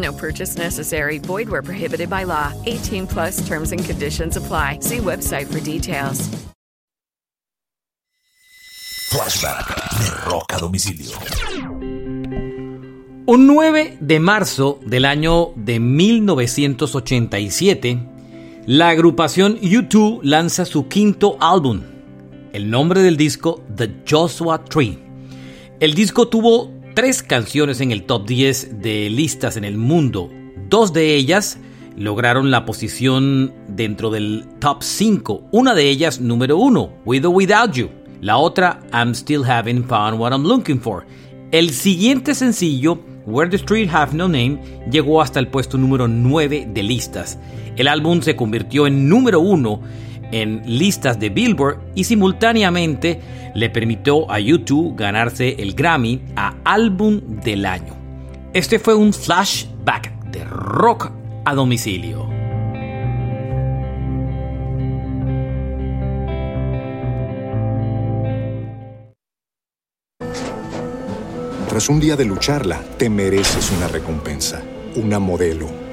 No purchase necessary. Void where prohibited by law. 18 plus terms and conditions apply. See website for details. Flashback de Rock a Domicilio. Un 9 de marzo del año de 1987, la agrupación U2 lanza su quinto álbum. El nombre del disco, The Joshua Tree. El disco tuvo tres canciones en el top 10 de listas en el mundo. Dos de ellas lograron la posición dentro del top 5. Una de ellas, número 1, With or Without You. La otra, I'm Still Having Found What I'm Looking For. El siguiente sencillo, Where the Street Have No Name, llegó hasta el puesto número 9 de listas. El álbum se convirtió en número 1 en listas de Billboard y simultáneamente le permitió a YouTube ganarse el Grammy a Álbum del Año. Este fue un flashback de rock a domicilio. Tras un día de lucharla, te mereces una recompensa, una modelo,